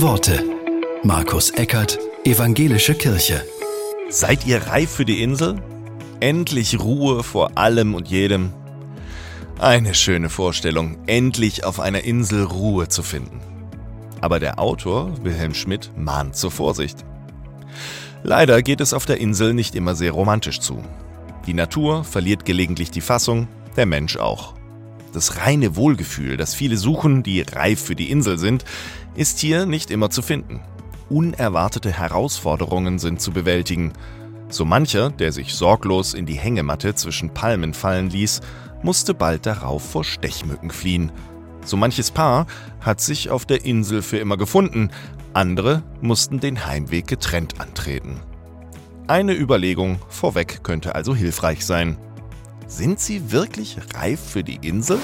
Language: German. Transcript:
Worte. Markus Eckert, Evangelische Kirche. Seid ihr reif für die Insel? Endlich Ruhe vor allem und jedem. Eine schöne Vorstellung, endlich auf einer Insel Ruhe zu finden. Aber der Autor, Wilhelm Schmidt, mahnt zur Vorsicht. Leider geht es auf der Insel nicht immer sehr romantisch zu. Die Natur verliert gelegentlich die Fassung, der Mensch auch. Das reine Wohlgefühl, das viele suchen, die reif für die Insel sind, ist hier nicht immer zu finden. Unerwartete Herausforderungen sind zu bewältigen. So mancher, der sich sorglos in die Hängematte zwischen Palmen fallen ließ, musste bald darauf vor Stechmücken fliehen. So manches Paar hat sich auf der Insel für immer gefunden, andere mussten den Heimweg getrennt antreten. Eine Überlegung vorweg könnte also hilfreich sein. Sind sie wirklich reif für die Insel?